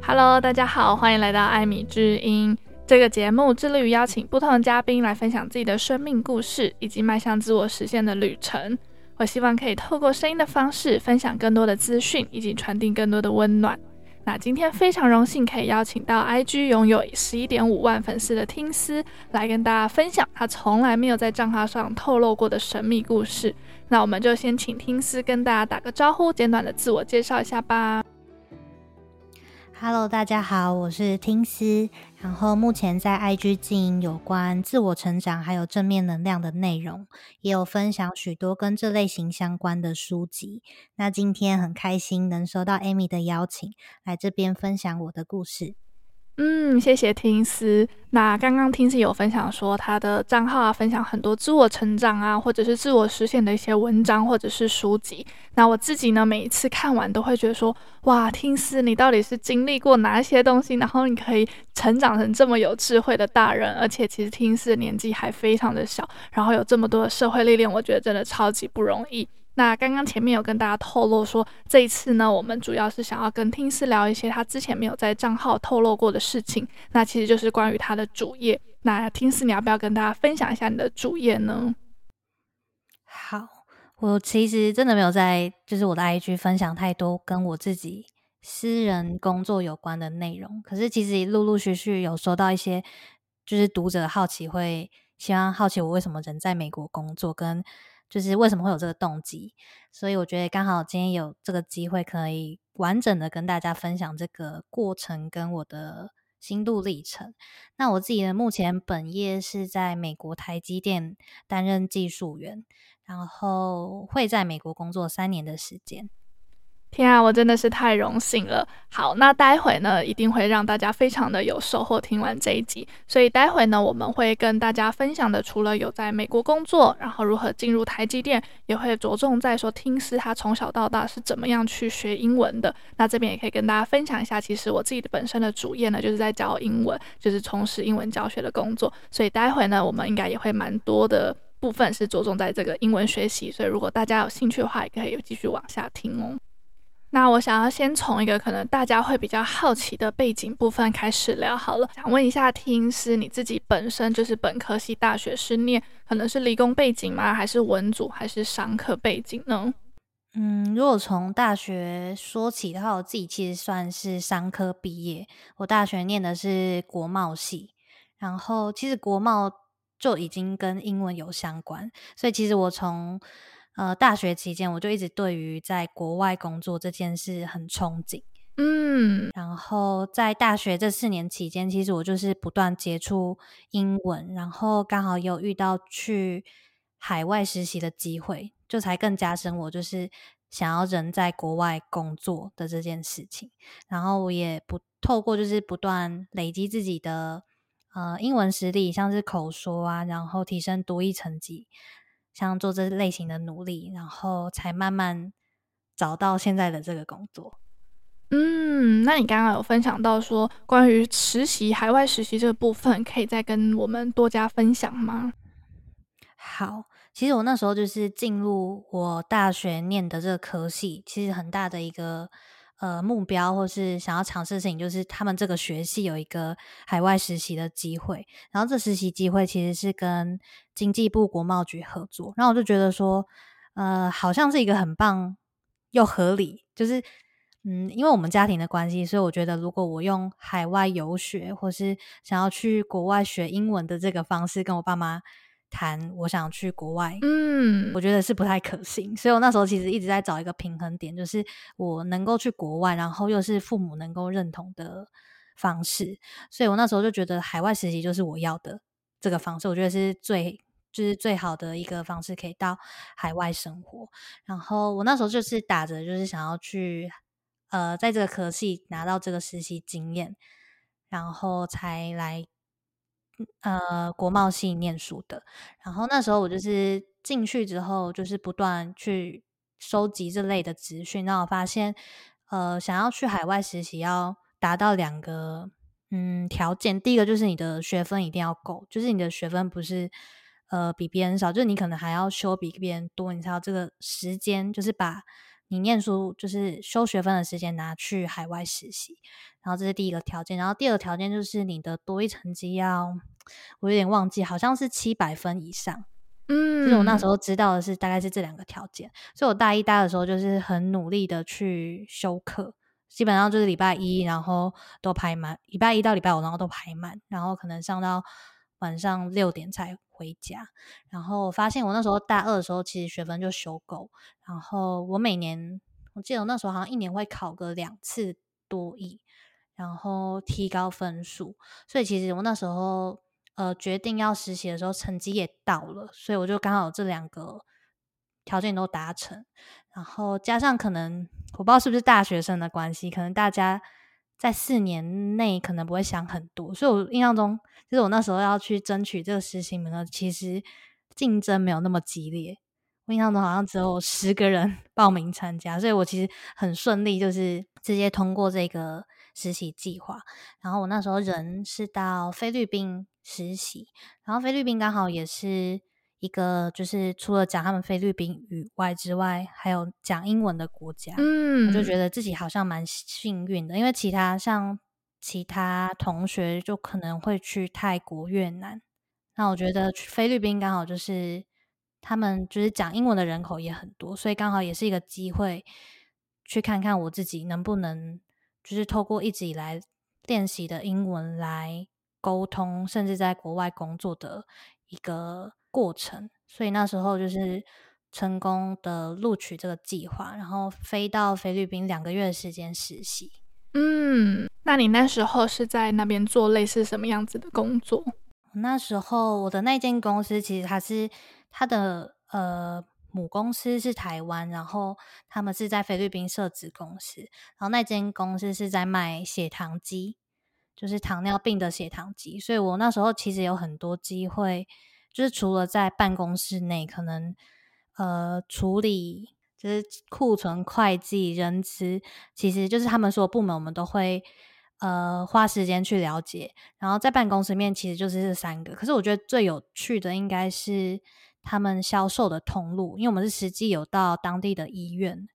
Hello，大家好，欢迎来到艾米之音这个节目，致力于邀请不同的嘉宾来分享自己的生命故事以及迈向自我实现的旅程。我希望可以透过声音的方式分享更多的资讯，以及传递更多的温暖。那今天非常荣幸可以邀请到 IG 拥有十一点五万粉丝的听思来跟大家分享他从来没有在账号上透露过的神秘故事。那我们就先请听思跟大家打个招呼，简短的自我介绍一下吧。Hello，大家好，我是听思，然后目前在 IG 经营有关自我成长还有正面能量的内容，也有分享许多跟这类型相关的书籍。那今天很开心能收到 Amy 的邀请，来这边分享我的故事。嗯，谢谢听思。那刚刚听思有分享说，他的账号啊，分享很多自我成长啊，或者是自我实现的一些文章或者是书籍。那我自己呢，每一次看完都会觉得说，哇，听思你到底是经历过哪些东西，然后你可以成长成这么有智慧的大人，而且其实听思的年纪还非常的小，然后有这么多的社会历练，我觉得真的超级不容易。那刚刚前面有跟大家透露说，这一次呢，我们主要是想要跟听思聊一些他之前没有在账号透露过的事情。那其实就是关于他的主页。那听思，你要不要跟大家分享一下你的主页呢？好，我其实真的没有在就是我的 IG 分享太多跟我自己私人工作有关的内容。可是其实陆陆续续有收到一些，就是读者好奇会希望好奇我为什么人在美国工作跟。就是为什么会有这个动机，所以我觉得刚好今天有这个机会，可以完整的跟大家分享这个过程跟我的心路历程。那我自己的目前本业是在美国台积电担任技术员，然后会在美国工作三年的时间。天啊，我真的是太荣幸了。好，那待会呢，一定会让大家非常的有收获。听完这一集，所以待会呢，我们会跟大家分享的，除了有在美国工作，然后如何进入台积电，也会着重在说听思他从小到大是怎么样去学英文的。那这边也可以跟大家分享一下，其实我自己的本身的主业呢，就是在教英文，就是从事英文教学的工作。所以待会呢，我们应该也会蛮多的部分是着重在这个英文学习。所以如果大家有兴趣的话，也可以继续往下听哦。那我想要先从一个可能大家会比较好奇的背景部分开始聊好了。想问一下听思，你自己本身就是本科系大学是念，可能是理工背景吗？还是文组？还是商科背景呢？嗯，如果从大学说起的话，我自己其实算是商科毕业。我大学念的是国贸系，然后其实国贸就已经跟英文有相关，所以其实我从呃，大学期间我就一直对于在国外工作这件事很憧憬，嗯，然后在大学这四年期间，其实我就是不断接触英文，然后刚好有遇到去海外实习的机会，就才更加深我就是想要人在国外工作的这件事情。然后我也不透过就是不断累积自己的呃英文实力，像是口说啊，然后提升多益成绩。像做这类型的努力，然后才慢慢找到现在的这个工作。嗯，那你刚刚有分享到说关于实习、海外实习这个部分，可以再跟我们多加分享吗？好，其实我那时候就是进入我大学念的这个科系，其实很大的一个。呃，目标或是想要尝试的事情，就是他们这个学系有一个海外实习的机会，然后这实习机会其实是跟经济部国贸局合作，然后我就觉得说，呃，好像是一个很棒又合理，就是嗯，因为我们家庭的关系，所以我觉得如果我用海外游学或是想要去国外学英文的这个方式跟我爸妈。谈我想去国外，嗯，我觉得是不太可行，所以我那时候其实一直在找一个平衡点，就是我能够去国外，然后又是父母能够认同的方式，所以我那时候就觉得海外实习就是我要的这个方式，我觉得是最就是最好的一个方式，可以到海外生活。然后我那时候就是打着就是想要去呃，在这个科系拿到这个实习经验，然后才来。呃，国贸系念书的，然后那时候我就是进去之后，就是不断去收集这类的资讯，然后我发现，呃，想要去海外实习，要达到两个嗯条件，第一个就是你的学分一定要够，就是你的学分不是呃比别人少，就是你可能还要修比别人多，你才有这个时间，就是把你念书就是修学分的时间拿去海外实习。然后这是第一个条件，然后第二个条件就是你的多一成绩要，我有点忘记，好像是七百分以上。嗯，就是我那时候知道的是大概是这两个条件，所以我大一、大二的时候就是很努力的去修课，基本上就是礼拜一然后都排满，礼拜一到礼拜五然后都排满，然后可能上到晚上六点才回家。然后我发现我那时候大二的时候其实学分就修够，然后我每年我记得我那时候好像一年会考个两次多一。然后提高分数，所以其实我那时候呃决定要实习的时候，成绩也到了，所以我就刚好这两个条件都达成。然后加上可能我不知道是不是大学生的关系，可能大家在四年内可能不会想很多，所以我印象中就是我那时候要去争取这个实习名额，其实竞争没有那么激烈。我印象中好像只有十个人 报名参加，所以我其实很顺利，就是直接通过这个。实习计划，然后我那时候人是到菲律宾实习，然后菲律宾刚好也是一个就是除了讲他们菲律宾语外之外，还有讲英文的国家，嗯，我就觉得自己好像蛮幸运的，因为其他像其他同学就可能会去泰国、越南，那我觉得菲律宾刚好就是他们就是讲英文的人口也很多，所以刚好也是一个机会去看看我自己能不能。就是透过一直以来练习的英文来沟通，甚至在国外工作的一个过程，所以那时候就是成功的录取这个计划，然后飞到菲律宾两个月的时间实习。嗯，那你那时候是在那边做类似什么样子的工作？那时候我的那间公司其实它是它的呃。母公司是台湾，然后他们是在菲律宾设子公司，然后那间公司是在卖血糖机，就是糖尿病的血糖机，所以我那时候其实有很多机会，就是除了在办公室内可能呃处理就是库存、会计、人资，其实就是他们所有部门我们都会呃花时间去了解，然后在办公室面其实就是这三个，可是我觉得最有趣的应该是。他们销售的通路，因为我们是实际有到当地的医院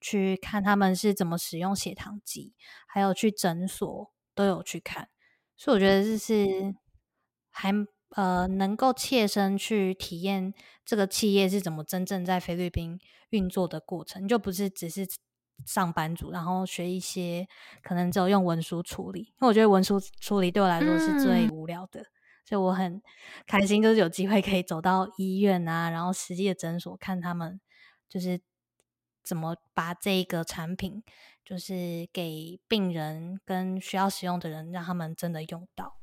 去看他们是怎么使用血糖机，还有去诊所都有去看，所以我觉得这是还呃能够切身去体验这个企业是怎么真正在菲律宾运作的过程，就不是只是上班族，然后学一些可能只有用文书处理，因为我觉得文书处理对我来说是最无聊的。嗯所以我很开心，就是有机会可以走到医院啊，然后实际的诊所看他们，就是怎么把这个产品，就是给病人跟需要使用的人，让他们真的用到。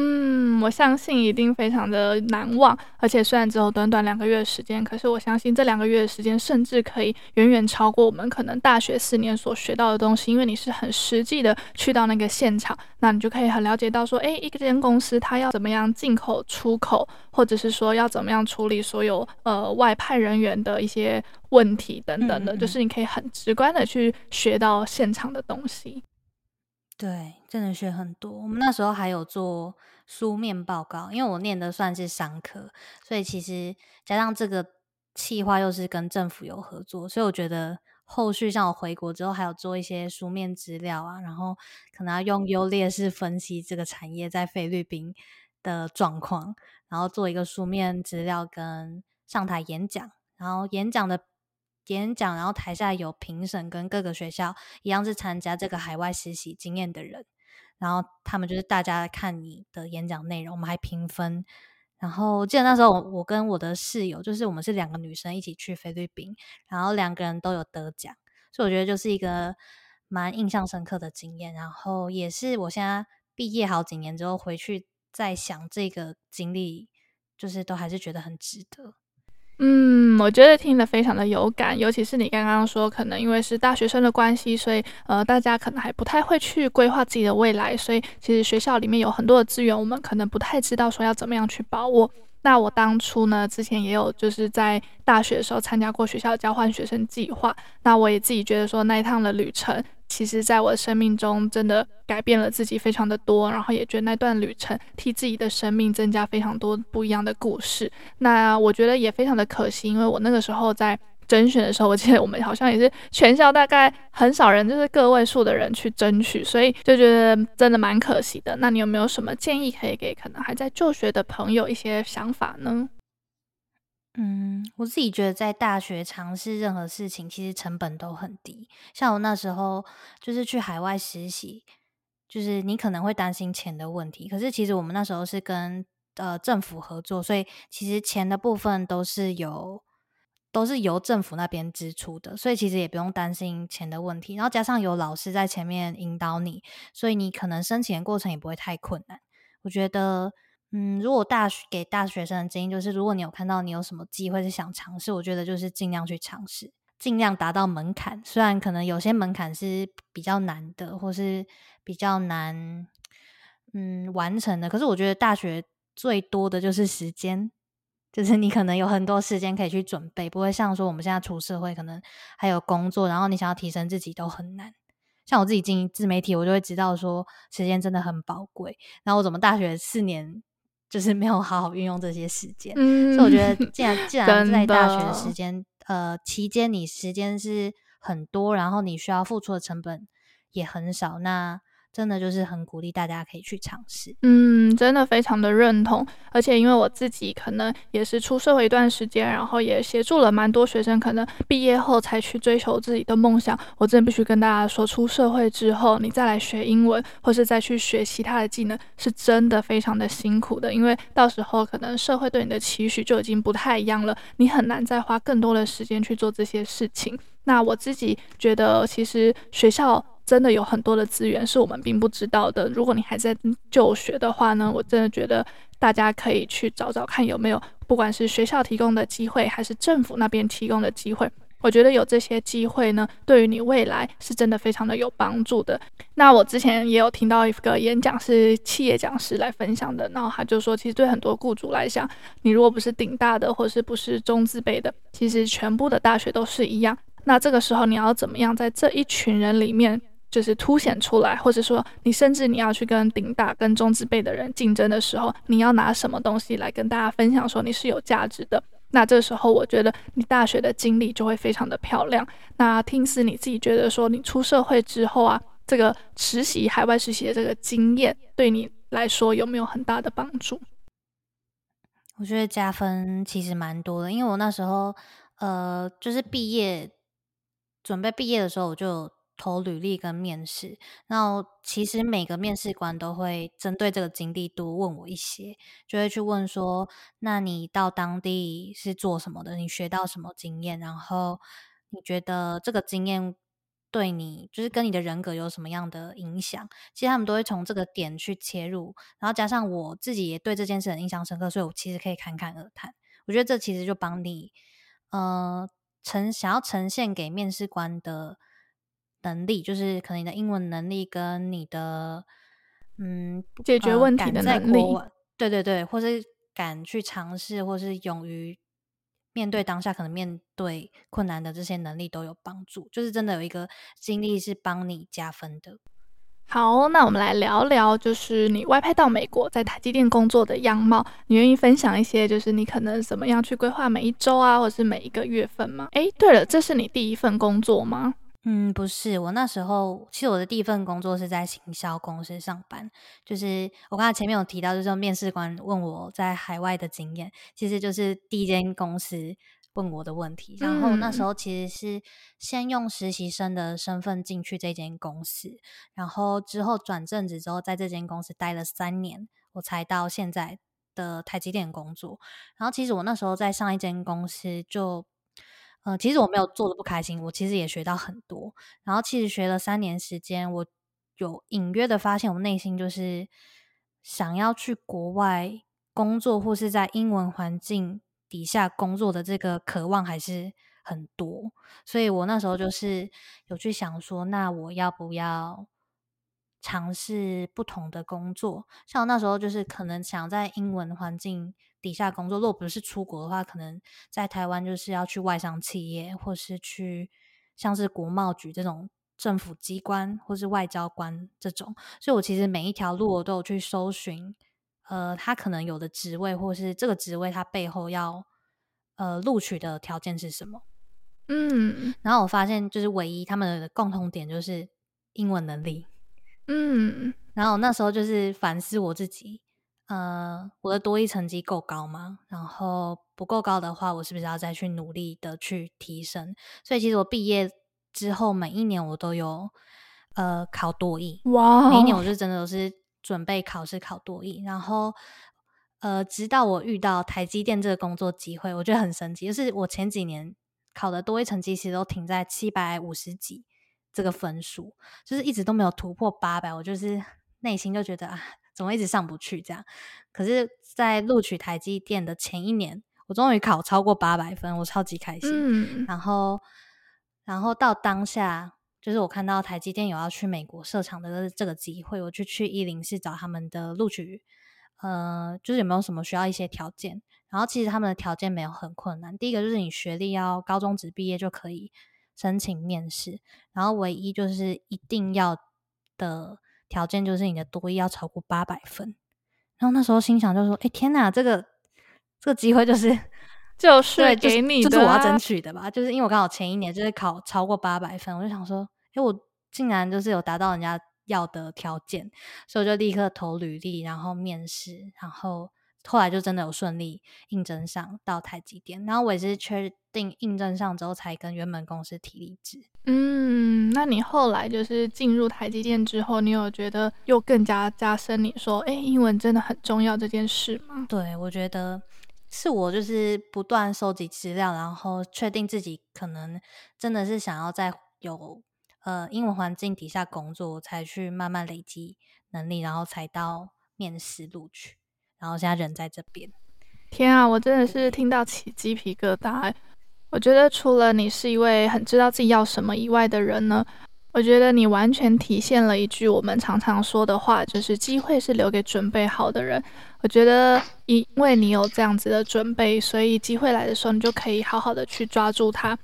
嗯，我相信一定非常的难忘，而且虽然只有短短两个月的时间，可是我相信这两个月的时间，甚至可以远远超过我们可能大学四年所学到的东西，因为你是很实际的去到那个现场，那你就可以很了解到说，诶，一个间公司它要怎么样进口、出口，或者是说要怎么样处理所有呃外派人员的一些问题等等的，嗯嗯，就是你可以很直观的去学到现场的东西。对，真的学很多。我们那时候还有做书面报告，因为我念的算是商科，所以其实加上这个企划又是跟政府有合作，所以我觉得后续像我回国之后，还有做一些书面资料啊，然后可能要用优劣势分析这个产业在菲律宾的状况，然后做一个书面资料跟上台演讲，然后演讲的。演讲，然后台下有评审跟各个学校一样是参加这个海外实习经验的人，然后他们就是大家看你的演讲内容，我们还评分。然后记得那时候我我跟我的室友，就是我们是两个女生一起去菲律宾，然后两个人都有得奖，所以我觉得就是一个蛮印象深刻的经验。然后也是我现在毕业好几年之后回去再想这个经历，就是都还是觉得很值得。嗯，我觉得听得非常的有感，尤其是你刚刚说，可能因为是大学生的关系，所以呃，大家可能还不太会去规划自己的未来，所以其实学校里面有很多的资源，我们可能不太知道说要怎么样去把握。那我当初呢，之前也有就是在大学的时候参加过学校交换学生计划，那我也自己觉得说那一趟的旅程其实在我的生命中真的改变了自己非常的多，然后也觉得那段旅程替自己的生命增加非常多不一样的故事。那我觉得也非常的可惜，因为我那个时候在甄选的时候，我记得我们好像也是全校大概很少人，就是个位数的人去争取，所以就觉得真的蛮可惜的。那你有没有什么建议可以给可能还在就学的朋友一些想法呢？嗯，我自己觉得在大学尝试任何事情，其实成本都很低。像我那时候就是去海外实习，就是你可能会担心钱的问题，可是其实我们那时候是跟呃政府合作，所以其实钱的部分都是由都是由政府那边支出的，所以其实也不用担心钱的问题。然后加上有老师在前面引导你，所以你可能申请的过程也不会太困难。我觉得。嗯，如果大学给大学生的建议就是，如果你有看到你有什么机会是想尝试，我觉得就是尽量去尝试，尽量达到门槛。虽然可能有些门槛是比较难的，或是比较难，嗯，完成的。可是我觉得大学最多的就是时间，就是你可能有很多时间可以去准备，不会像说我们现在出社会，可能还有工作，然后你想要提升自己都很难。像我自己经营自媒体，我就会知道说时间真的很宝贵。然后我怎么大学四年？就是没有好好运用这些时间，嗯，所以我觉得，既然 既然在大学的时间，呃，期间你时间是很多，然后你需要付出的成本也很少，那。真的就是很鼓励大家可以去尝试，嗯，真的非常的认同。而且因为我自己可能也是出社会一段时间，然后也协助了蛮多学生，可能毕业后才去追求自己的梦想。我真的必须跟大家说，出社会之后，你再来学英文，或是再去学其他的技能，是真的非常的辛苦的。因为到时候可能社会对你的期许就已经不太一样了，你很难再花更多的时间去做这些事情。那我自己觉得，其实学校。真的有很多的资源是我们并不知道的。如果你还在就学的话呢，我真的觉得大家可以去找找看有没有，不管是学校提供的机会，还是政府那边提供的机会。我觉得有这些机会呢，对于你未来是真的非常的有帮助的。那我之前也有听到一个演讲，是企业讲师来分享的，然后他就说，其实对很多雇主来讲，你如果不是顶大的，或是不是中字辈的，其实全部的大学都是一样。那这个时候你要怎么样在这一群人里面？就是凸显出来，或者说你甚至你要去跟顶大、跟中字辈的人竞争的时候，你要拿什么东西来跟大家分享，说你是有价值的？那这时候我觉得你大学的经历就会非常的漂亮。那听似你自己觉得说，你出社会之后啊，这个实习、海外实习的这个经验，对你来说有没有很大的帮助？我觉得加分其实蛮多的，因为我那时候呃，就是毕业准备毕业的时候，我就。投履历跟面试，然后其实每个面试官都会针对这个经历多问我一些，就会去问说：那你到当地是做什么的？你学到什么经验？然后你觉得这个经验对你，就是跟你的人格有什么样的影响？其实他们都会从这个点去切入，然后加上我自己也对这件事很印象深刻，所以我其实可以侃侃而谈。我觉得这其实就帮你，呃，呈想要呈现给面试官的。能力就是可能你的英文能力跟你的嗯解决问题的能力，呃、对对对，或是敢去尝试，或是勇于面对当下可能面对困难的这些能力都有帮助。就是真的有一个经历是帮你加分的。好，那我们来聊聊，就是你外派到美国在台积电工作的样貌。你愿意分享一些，就是你可能怎么样去规划每一周啊，或者是每一个月份吗？诶，对了，这是你第一份工作吗？嗯，不是，我那时候其实我的第一份工作是在行销公司上班，就是我刚才前面有提到，就是面试官问我在海外的经验，其实就是第一间公司问我的问题。然后那时候其实是先用实习生的身份进去这间公司，然后之后转正职之后，在这间公司待了三年，我才到现在的台积电工作。然后其实我那时候在上一间公司就。呃，其实我没有做的不开心，我其实也学到很多。然后其实学了三年时间，我有隐约的发现，我内心就是想要去国外工作，或是在英文环境底下工作的这个渴望还是很多。所以我那时候就是有去想说，那我要不要尝试不同的工作？像我那时候就是可能想在英文环境。底下工作，如果不是出国的话，可能在台湾就是要去外商企业，或是去像是国贸局这种政府机关或是外交官这种，所以我其实每一条路我都有去搜寻，呃，他可能有的职位或是这个职位他背后要呃录取的条件是什么。嗯，然后我发现就是唯一他们的共同点就是英文能力。嗯，然后那时候就是反思我自己，呃，我的多益成绩够高吗？然后不够高的话，我是不是要再去努力的去提升？所以其实我毕业之后每一年我都有呃考多益，哇，每一年我就真的都是准备考试考多益，然后呃，直到我遇到台积电这个工作机会，我觉得很神奇，就是我前几年考的多一成绩其实都停在七百五十几。这个分数就是一直都没有突破八百，我就是内心就觉得啊，怎么一直上不去这样？可是，在录取台积电的前一年，我终于考超过八百分，我超级开心。嗯，然后，然后到当下，就是我看到台积电有要去美国设厂的这个机会，我就去一零四找他们的录取，呃，就是有没有什么需要一些条件？然后其实他们的条件没有很困难，第一个就是你学历要高中职毕业就可以。申请面试，然后唯一就是一定要的条件就是你的多益要超过八百分。然后那时候心想就说：“哎、欸，天哪，这个这个机会就是 就是给你的、啊，就是我要争取的吧？就是因为我刚好前一年就是考超过八百分，我就想说，哎、欸，我竟然就是有达到人家要的条件，所以我就立刻投履历，然后面试，然后。”后来就真的有顺利应征上到台积电，然后我也是确定应征上之后才跟原本公司提离职。嗯，那你后来就是进入台积电之后，你有觉得又更加加深你说，哎，英文真的很重要这件事吗？对，我觉得是我就是不断收集资料，然后确定自己可能真的是想要在有呃英文环境底下工作，才去慢慢累积能力，然后才到面试录取。然后现在人在这边，天啊，我真的是听到起鸡皮疙瘩。我觉得除了你是一位很知道自己要什么以外的人呢，我觉得你完全体现了一句我们常常说的话，就是机会是留给准备好的人。我觉得因为你有这样子的准备，所以机会来的时候，你就可以好好的去抓住它。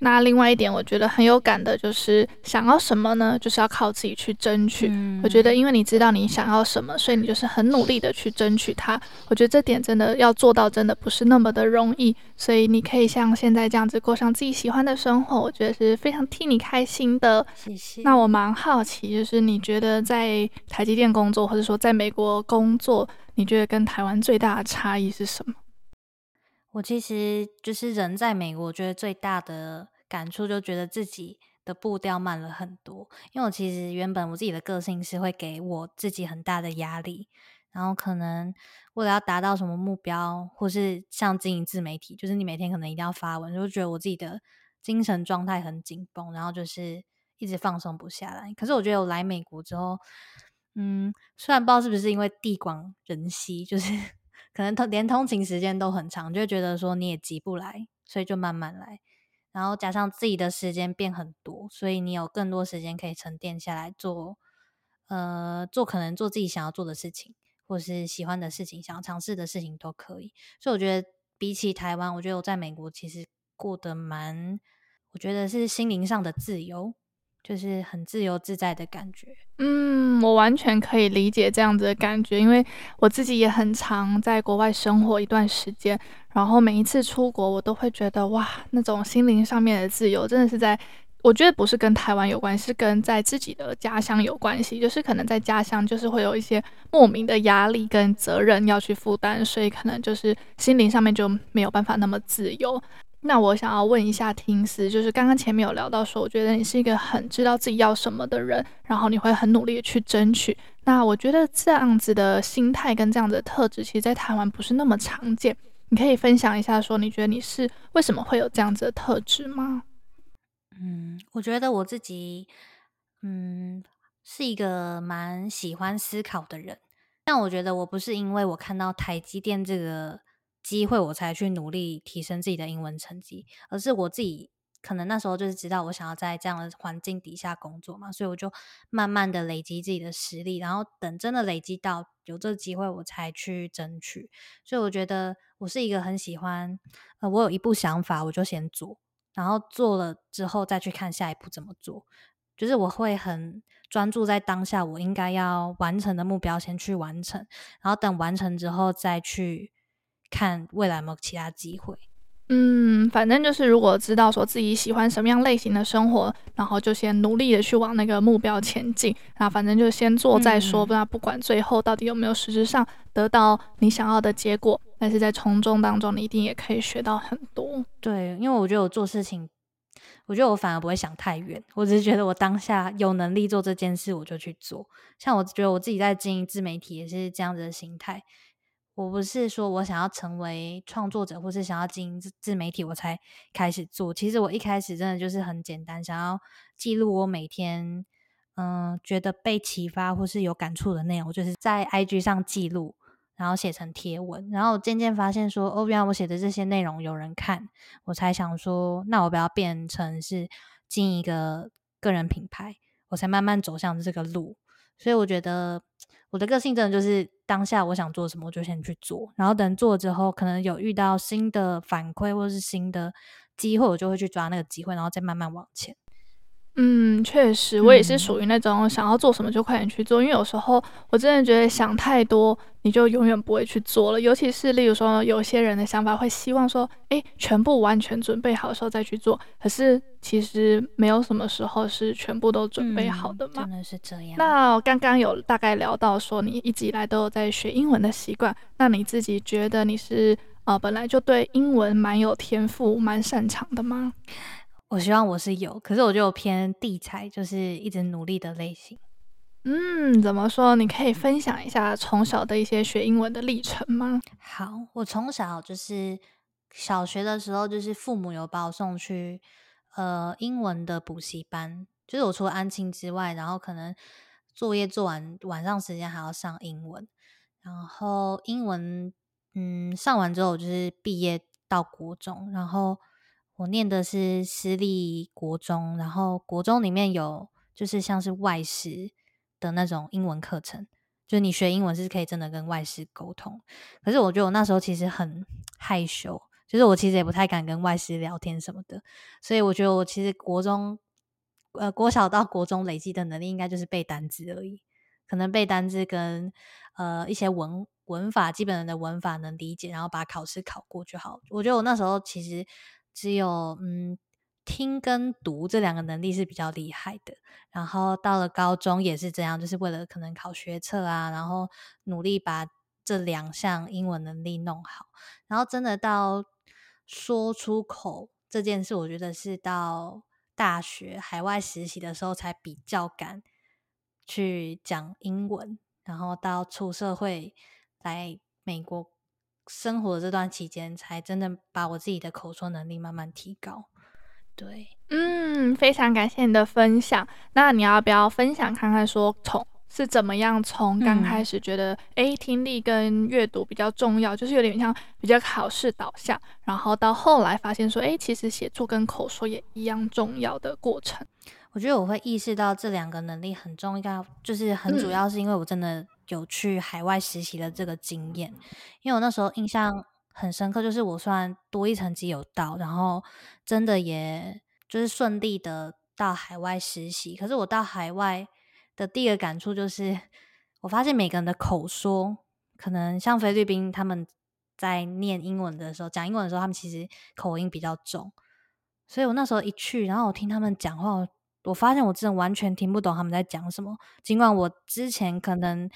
那另外一点，我觉得很有感的，就是想要什么呢？就是要靠自己去争取。嗯。我觉得，因为你知道你想要什么，所以你就是很努力的去争取它。我觉得这点真的要做到，真的不是那么的容易。所以你可以像现在这样子过上自己喜欢的生活，我觉得是非常替你开心的。谢谢。那我蛮好奇，就是你觉得在台积电工作，或者说在美国工作，你觉得跟台湾最大的差异是什么？我其实就是人在美国，我觉得最大的感触就觉得自己的步调慢了很多。因为我其实原本我自己的个性是会给我自己很大的压力，然后可能为了要达到什么目标，或是像经营自媒体，就是你每天可能一定要发文，就觉得我自己的精神状态很紧绷，然后就是一直放松不下来。可是我觉得我来美国之后，嗯，虽然不知道是不是因为地广人稀，就是。可能通连通勤时间都很长，就会觉得说你也急不来，所以就慢慢来。然后加上自己的时间变很多，所以你有更多时间可以沉淀下来做，呃，做可能做自己想要做的事情，或是喜欢的事情，想要尝试的事情都可以。所以我觉得比起台湾，我觉得我在美国其实过得蛮，我觉得是心灵上的自由。就是很自由自在的感觉。嗯，我完全可以理解这样子的感觉，因为我自己也很常在国外生活一段时间，然后每一次出国，我都会觉得哇，那种心灵上面的自由，真的是在，我觉得不是跟台湾有关系，是跟在自己的家乡有关系。就是可能在家乡，就是会有一些莫名的压力跟责任要去负担，所以可能就是心灵上面就没有办法那么自由。那我想要问一下听思，就是刚刚前面有聊到说，我觉得你是一个很知道自己要什么的人，然后你会很努力的去争取。那我觉得这样子的心态跟这样子的特质，其实在台湾不是那么常见。你可以分享一下，说你觉得你是为什么会有这样子的特质吗？嗯，我觉得我自己，嗯，是一个蛮喜欢思考的人，但我觉得我不是因为我看到台积电这个。机会我才去努力提升自己的英文成绩，而是我自己可能那时候就是知道我想要在这样的环境底下工作嘛，所以我就慢慢的累积自己的实力，然后等真的累积到有这个机会，我才去争取。所以我觉得我是一个很喜欢，呃，我有一步想法我就先做，然后做了之后再去看下一步怎么做。就是我会很专注在当下我应该要完成的目标，先去完成，然后等完成之后再去看未来有没有其他机会。嗯，反正就是如果知道说自己喜欢什么样类型的生活，然后就先努力的去往那个目标前进。那反正就先做再说，不然、嗯、不管最后到底有没有实质上得到你想要的结果，但是在从中当中，你一定也可以学到很多。对，因为我觉得我做事情，我觉得我反而不会想太远，我只是觉得我当下有能力做这件事，我就去做。像我觉得我自己在经营自媒体也是这样子的心态。我不是说我想要成为创作者，或是想要经营自自媒体，我才开始做。其实我一开始真的就是很简单，想要记录我每天，嗯，觉得被启发或是有感触的内容，就是在 IG 上记录，然后写成贴文。然后渐渐发现说，哦，原来我写的这些内容有人看，我才想说，那我不要变成是经营一个个人品牌，我才慢慢走向这个路。所以我觉得我的个性真的就是当下我想做什么，我就先去做，然后等做之后，可能有遇到新的反馈或者是新的机会，我就会去抓那个机会，然后再慢慢往前。嗯，确实，我也是属于那种想要做什么就快点去做，嗯、因为有时候我真的觉得想太多，你就永远不会去做了。尤其是例如说，有些人的想法会希望说，诶，全部完全准备好的时候再去做。可是其实没有什么时候是全部都准备好的嘛。嗯、真的是这样。那刚刚有大概聊到说，你一直以来都有在学英文的习惯，那你自己觉得你是呃本来就对英文蛮有天赋、蛮擅长的吗？我希望我是有，可是我就偏地才，就是一直努力的类型。嗯，怎么说？你可以分享一下从小的一些学英文的历程吗？好，我从小就是小学的时候，就是父母有把我送去呃英文的补习班，就是我除了安亲之外，然后可能作业做完，晚上时间还要上英文，然后英文嗯上完之后，我就是毕业到国中，然后。我念的是私立国中，然后国中里面有就是像是外师的那种英文课程，就你学英文是可以真的跟外师沟通。可是我觉得我那时候其实很害羞，就是我其实也不太敢跟外师聊天什么的。所以我觉得我其实国中，呃，国小到国中累积的能力应该就是背单字而已，可能背单字跟呃一些文文法基本的文法能理解，然后把考试考过就好。我觉得我那时候其实。只有嗯，听跟读这两个能力是比较厉害的。然后到了高中也是这样，就是为了可能考学测啊，然后努力把这两项英文能力弄好。然后真的到说出口这件事，我觉得是到大学海外实习的时候才比较敢去讲英文。然后到出社会来美国。生活这段期间，才真的把我自己的口说能力慢慢提高。对，嗯，非常感谢你的分享。那你要不要分享看看，说从是怎么样从刚开始觉得哎、嗯，听力跟阅读比较重要，就是有点像比较考试导向，然后到后来发现说，哎，其实写作跟口说也一样重要的过程。我觉得我会意识到这两个能力很重要，就是很主要是因为我真的。有去海外实习的这个经验，因为我那时候印象很深刻，就是我虽然多一层级有到，然后真的也就是顺利的到海外实习，可是我到海外的第一个感触就是，我发现每个人的口说，可能像菲律宾他们在念英文的时候，讲英文的时候，他们其实口音比较重，所以我那时候一去，然后我听他们讲话。我发现我真的完全听不懂他们在讲什么，尽管我之前可能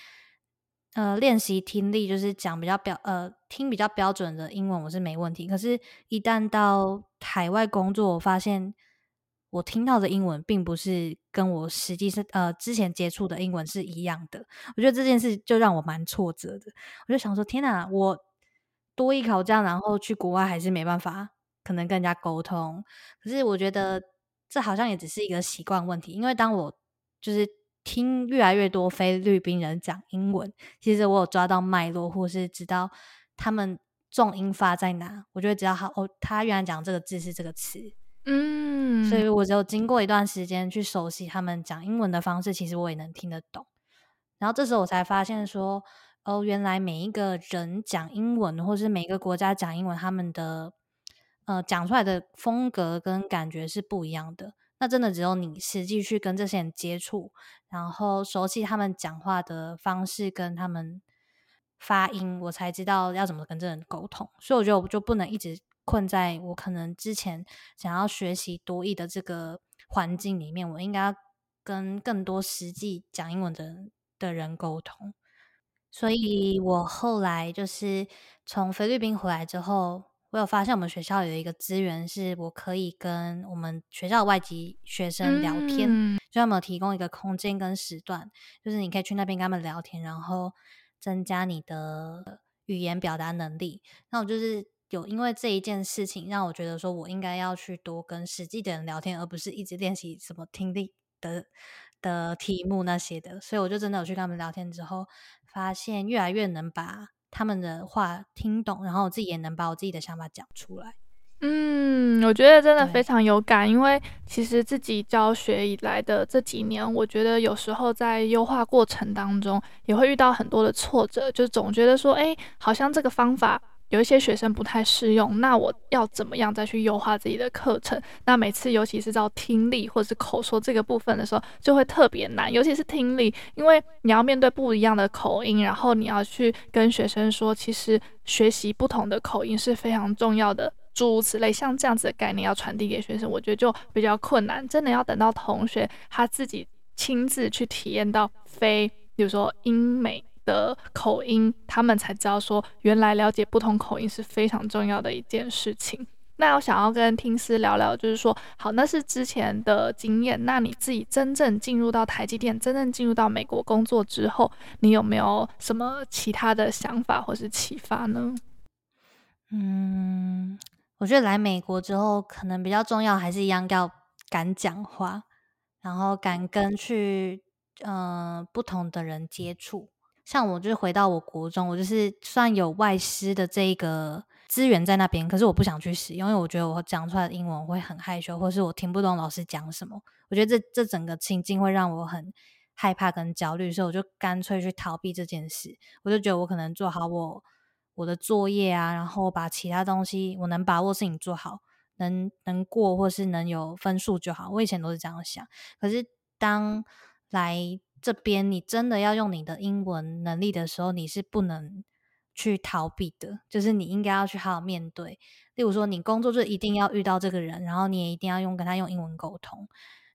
呃练习听力，就是讲比较标呃听比较标准的英文，我是没问题。可是，一旦到海外工作，我发现我听到的英文并不是跟我实际是呃之前接触的英文是一样的。我觉得这件事就让我蛮挫折的。我就想说，天哪，我多一考这样，然后去国外还是没办法，可能跟人家沟通。可是我觉得。这好像也只是一个习惯问题，因为当我就是听越来越多菲律宾人讲英文，其实我有抓到脉络，或是知道他们重音发在哪，我就会知道他哦，他原来讲这个字是这个词，嗯，所以我只有经过一段时间去熟悉他们讲英文的方式，其实我也能听得懂。然后这时候我才发现说，哦，原来每一个人讲英文，或是每一个国家讲英文，他们的。呃，讲出来的风格跟感觉是不一样的。那真的只有你实际去跟这些人接触，然后熟悉他们讲话的方式跟他们发音，我才知道要怎么跟这人沟通。所以我觉得我就不能一直困在我可能之前想要学习多益的这个环境里面，我应该跟更多实际讲英文的的人沟通。所以我后来就是从菲律宾回来之后。我有发现，我们学校有一个资源，是我可以跟我们学校的外籍学生聊天，嗯、就他们有提供一个空间跟时段，就是你可以去那边跟他们聊天，然后增加你的语言表达能力。那我就是有因为这一件事情，让我觉得说我应该要去多跟实际的人聊天，而不是一直练习什么听力的的题目那些的。所以我就真的有去跟他们聊天之后，发现越来越能把。他们的话听懂，然后我自己也能把我自己的想法讲出来。嗯，我觉得真的非常有感，因为其实自己教学以来的这几年，我觉得有时候在优化过程当中也会遇到很多的挫折，就总觉得说，哎，好像这个方法。有一些学生不太适用，那我要怎么样再去优化自己的课程？那每次尤其是到听力或者是口说这个部分的时候，就会特别难，尤其是听力，因为你要面对不一样的口音，然后你要去跟学生说，其实学习不同的口音是非常重要的。诸如此类，像这样子的概念要传递给学生，我觉得就比较困难。真的要等到同学他自己亲自去体验到非，比如说英美。的口音，他们才知道说，原来了解不同口音是非常重要的一件事情。那我想要跟听师聊聊，就是说，好，那是之前的经验。那你自己真正进入到台积电，真正进入到美国工作之后，你有没有什么其他的想法或是启发呢？嗯，我觉得来美国之后，可能比较重要，还是一样要敢讲话，然后敢跟去嗯、呃、不同的人接触。像我就是回到我国中，我就是算有外师的这一个资源在那边，可是我不想去使用，因为我觉得我讲出来的英文会很害羞，或是我听不懂老师讲什么。我觉得这这整个情境会让我很害怕跟焦虑，所以我就干脆去逃避这件事。我就觉得我可能做好我我的作业啊，然后把其他东西我能把握事情做好，能能过或是能有分数就好。我以前都是这样想，可是当来。这边你真的要用你的英文能力的时候，你是不能去逃避的，就是你应该要去好好面对。例如说，你工作就一定要遇到这个人，然后你也一定要用跟他用英文沟通，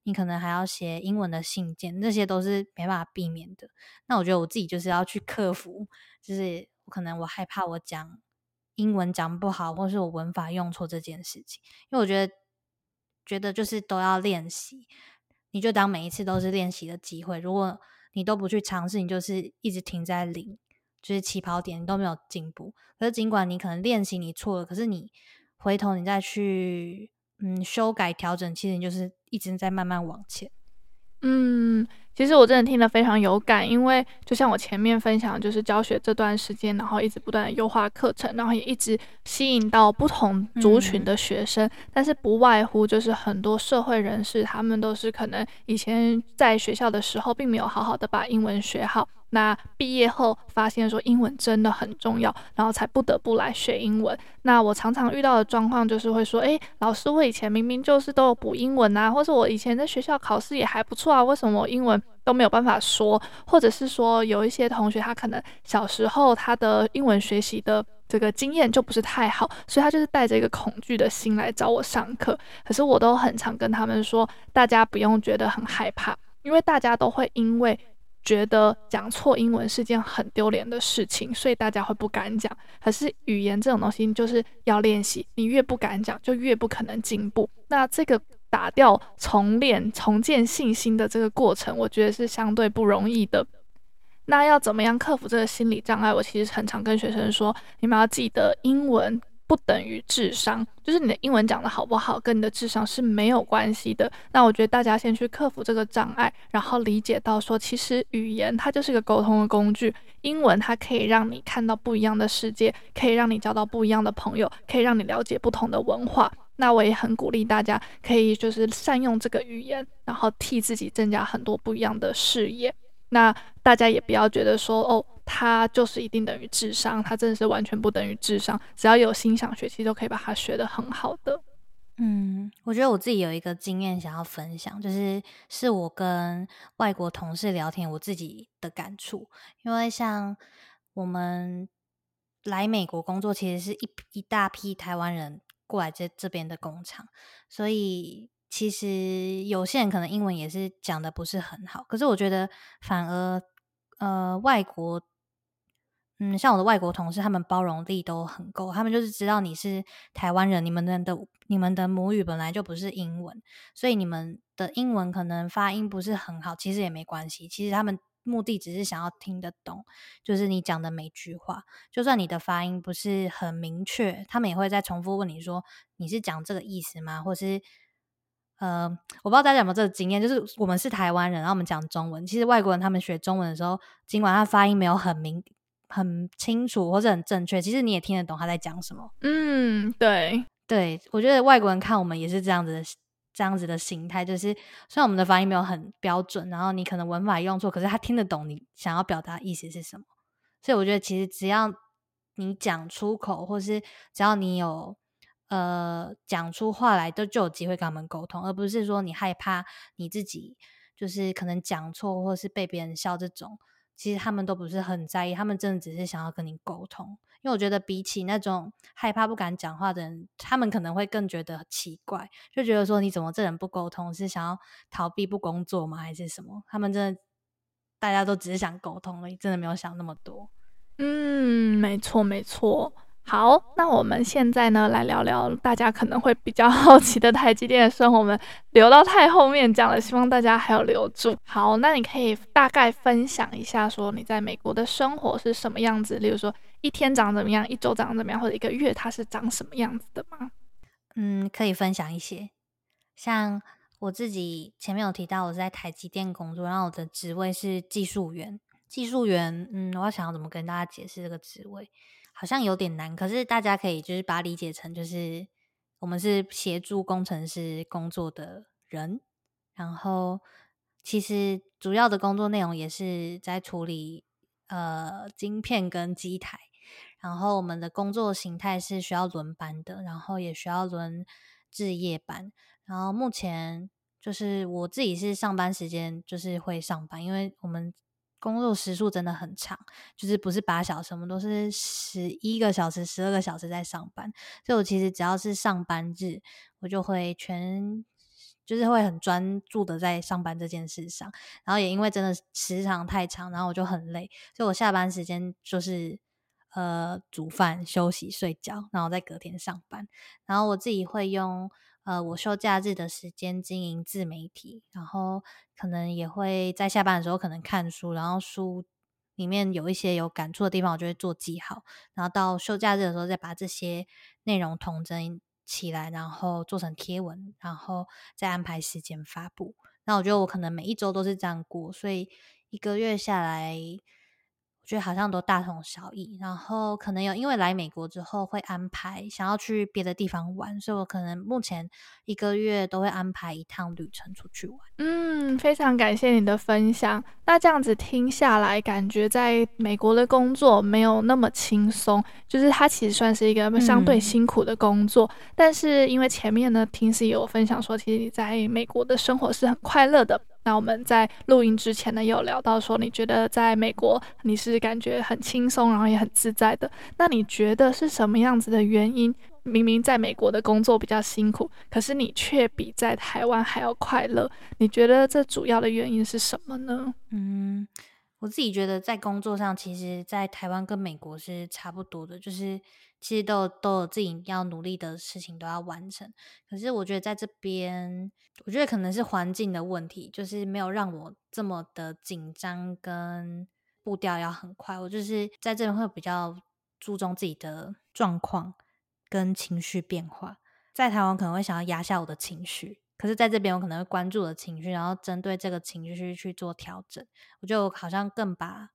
你可能还要写英文的信件，这些都是没办法避免的。那我觉得我自己就是要去克服，就是可能我害怕我讲英文讲不好，或是我文法用错这件事情，因为我觉得觉得就是都要练习。你就当每一次都是练习的机会。如果你都不去尝试，你就是一直停在零，就是起跑点，你都没有进步。可是尽管你可能练习你错了，可是你回头你再去嗯修改调整，其实你就是一直在慢慢往前。嗯。其实我真的听得非常有感，因为就像我前面分享，就是教学这段时间，然后一直不断的优化课程，然后也一直吸引到不同族群的学生，嗯、但是不外乎就是很多社会人士，他们都是可能以前在学校的时候并没有好好的把英文学好。那毕业后发现说英文真的很重要，然后才不得不来学英文。那我常常遇到的状况就是会说，诶，老师，我以前明明就是都有补英文啊，或者我以前在学校考试也还不错啊，为什么我英文都没有办法说？或者是说有一些同学他可能小时候他的英文学习的这个经验就不是太好，所以他就是带着一个恐惧的心来找我上课。可是我都很常跟他们说，大家不用觉得很害怕，因为大家都会因为。觉得讲错英文是件很丢脸的事情，所以大家会不敢讲。可是语言这种东西就是要练习，你越不敢讲，就越不可能进步。那这个打掉重练、重建信心的这个过程，我觉得是相对不容易的。那要怎么样克服这个心理障碍？我其实很常跟学生说，你们要记得英文。不等于智商，就是你的英文讲得好不好，跟你的智商是没有关系的。那我觉得大家先去克服这个障碍，然后理解到说，其实语言它就是一个沟通的工具。英文它可以让你看到不一样的世界，可以让你交到不一样的朋友，可以让你了解不同的文化。那我也很鼓励大家可以就是善用这个语言，然后替自己增加很多不一样的视野。那大家也不要觉得说哦。它就是一定等于智商，它真的是完全不等于智商。只要有心想学，习，就可以把它学得很好的。嗯，我觉得我自己有一个经验想要分享，就是是我跟外国同事聊天，我自己的感触。因为像我们来美国工作，其实是一一大批台湾人过来这这边的工厂，所以其实有些人可能英文也是讲的不是很好。可是我觉得反而呃外国。嗯，像我的外国同事，他们包容力都很够，他们就是知道你是台湾人，你们的你们的母语本来就不是英文，所以你们的英文可能发音不是很好，其实也没关系。其实他们目的只是想要听得懂，就是你讲的每句话，就算你的发音不是很明确，他们也会再重复问你说你是讲这个意思吗？或是呃，我不知道大家有没有这个经验，就是我们是台湾人，然后我们讲中文，其实外国人他们学中文的时候，尽管他发音没有很明。很清楚或者很正确，其实你也听得懂他在讲什么。嗯，对对，我觉得外国人看我们也是这样子的，这样子的心态，就是虽然我们的发音没有很标准，然后你可能文法用错，可是他听得懂你想要表达意思是什么。所以我觉得其实只要你讲出口，或是只要你有呃讲出话来，都就有机会跟他们沟通，而不是说你害怕你自己就是可能讲错，或是被别人笑这种。其实他们都不是很在意，他们真的只是想要跟你沟通。因为我觉得比起那种害怕不敢讲话的人，他们可能会更觉得奇怪，就觉得说你怎么这人不沟通，是想要逃避不工作吗？还是什么？他们真的大家都只是想沟通而已，真的没有想那么多。嗯，没错，没错。好，那我们现在呢，来聊聊大家可能会比较好奇的台积电的生活。我们留到太后面讲了，希望大家还有留住。好，那你可以大概分享一下，说你在美国的生活是什么样子？例如说，一天长怎么样，一周长怎么样，或者一个月它是长什么样子的吗？嗯，可以分享一些。像我自己前面有提到，我在台积电工作，然后我的职位是技术员。技术员，嗯，我要想要怎么跟大家解释这个职位？好像有点难，可是大家可以就是把它理解成，就是我们是协助工程师工作的人，然后其实主要的工作内容也是在处理呃晶片跟机台，然后我们的工作形态是需要轮班的，然后也需要轮日夜班，然后目前就是我自己是上班时间就是会上班，因为我们。工作时数真的很长，就是不是八小时，我们都是十一个小时、十二个小时在上班。所以我其实只要是上班日，我就会全就是会很专注的在上班这件事上。然后也因为真的时长太长，然后我就很累，所以我下班时间就是呃煮饭、休息、睡觉，然后再隔天上班。然后我自己会用。呃，我休假日的时间经营自媒体，然后可能也会在下班的时候可能看书，然后书里面有一些有感触的地方，我就会做记号，然后到休假日的时候再把这些内容统整起来，然后做成贴文，然后再安排时间发布。那我觉得我可能每一周都是这样过，所以一个月下来。我觉得好像都大同小异，然后可能有因为来美国之后会安排想要去别的地方玩，所以我可能目前一个月都会安排一趟旅程出去玩。嗯，非常感谢你的分享。那这样子听下来，感觉在美国的工作没有那么轻松，就是它其实算是一个相对辛苦的工作。嗯、但是因为前面呢，听 C 有分享说，其实你在美国的生活是很快乐的。那我们在录音之前呢，有聊到说，你觉得在美国你是感觉很轻松，然后也很自在的。那你觉得是什么样子的原因？明明在美国的工作比较辛苦，可是你却比在台湾还要快乐。你觉得这主要的原因是什么呢？嗯，我自己觉得在工作上，其实，在台湾跟美国是差不多的，就是其实都都有自己要努力的事情都要完成。可是我觉得在这边。我觉得可能是环境的问题，就是没有让我这么的紧张，跟步调要很快。我就是在这边会比较注重自己的状况跟情绪变化。在台湾可能会想要压下我的情绪，可是在这边我可能会关注我的情绪，然后针对这个情绪去做调整。我就好像更把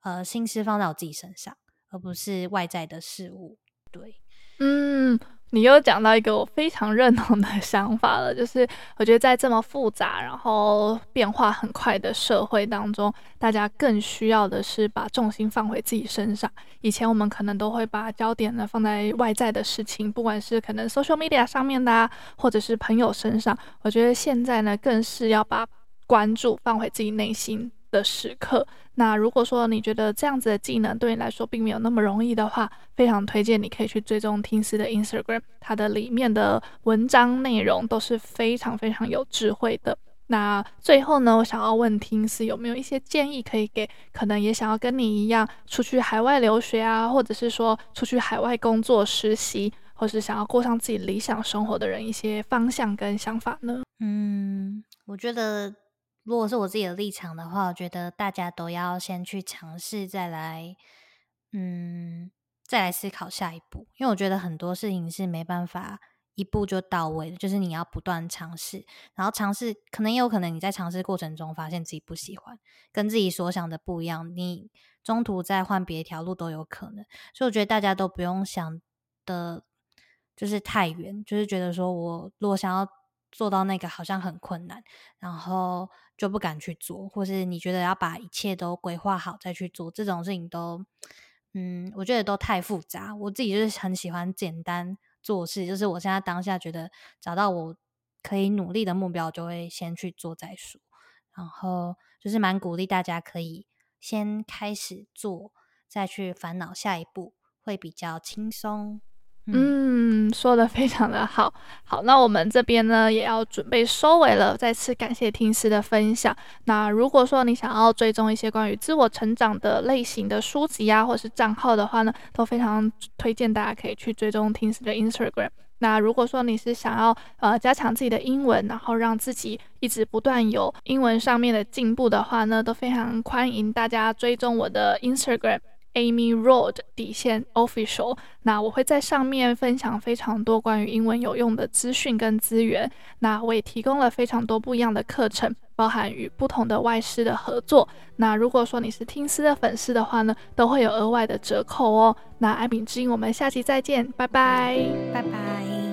呃心思放在我自己身上，而不是外在的事物。对，嗯。你又讲到一个我非常认同的 想法了，就是我觉得在这么复杂、然后变化很快的社会当中，大家更需要的是把重心放回自己身上。以前我们可能都会把焦点呢放在外在的事情，不管是可能 social media 上面的啊，或者是朋友身上。我觉得现在呢，更是要把关注放回自己内心的时刻。那如果说你觉得这样子的技能对你来说并没有那么容易的话，非常推荐你可以去追踪听思的 Instagram，它的里面的文章内容都是非常非常有智慧的。那最后呢，我想要问听思有没有一些建议可以给可能也想要跟你一样出去海外留学啊，或者是说出去海外工作实习，或是想要过上自己理想生活的人一些方向跟想法呢？嗯，我觉得。如果是我自己的立场的话，我觉得大家都要先去尝试，再来，嗯，再来思考下一步。因为我觉得很多事情是没办法一步就到位的，就是你要不断尝试，然后尝试，可能也有可能你在尝试过程中发现自己不喜欢，跟自己所想的不一样，你中途再换别条路都有可能。所以我觉得大家都不用想的，就是太远，就是觉得说我如果想要。做到那个好像很困难，然后就不敢去做，或是你觉得要把一切都规划好再去做这种事情都，嗯，我觉得都太复杂。我自己就是很喜欢简单做事，就是我现在当下觉得找到我可以努力的目标，就会先去做再说。然后就是蛮鼓励大家可以先开始做，再去烦恼下一步，会比较轻松。嗯，说得非常的好。好，那我们这边呢也要准备收尾了。再次感谢听师的分享。那如果说你想要追踪一些关于自我成长的类型的书籍啊，或是账号的话呢，都非常推荐大家可以去追踪听师的 Instagram。那如果说你是想要呃加强自己的英文，然后让自己一直不断有英文上面的进步的话呢，都非常欢迎大家追踪我的 Instagram。Amy Road 底线 Official，那我会在上面分享非常多关于英文有用的资讯跟资源。那我也提供了非常多不一样的课程，包含与不同的外师的合作。那如果说你是听师的粉丝的话呢，都会有额外的折扣哦。那爱秉之音，我们下期再见，拜拜，拜拜。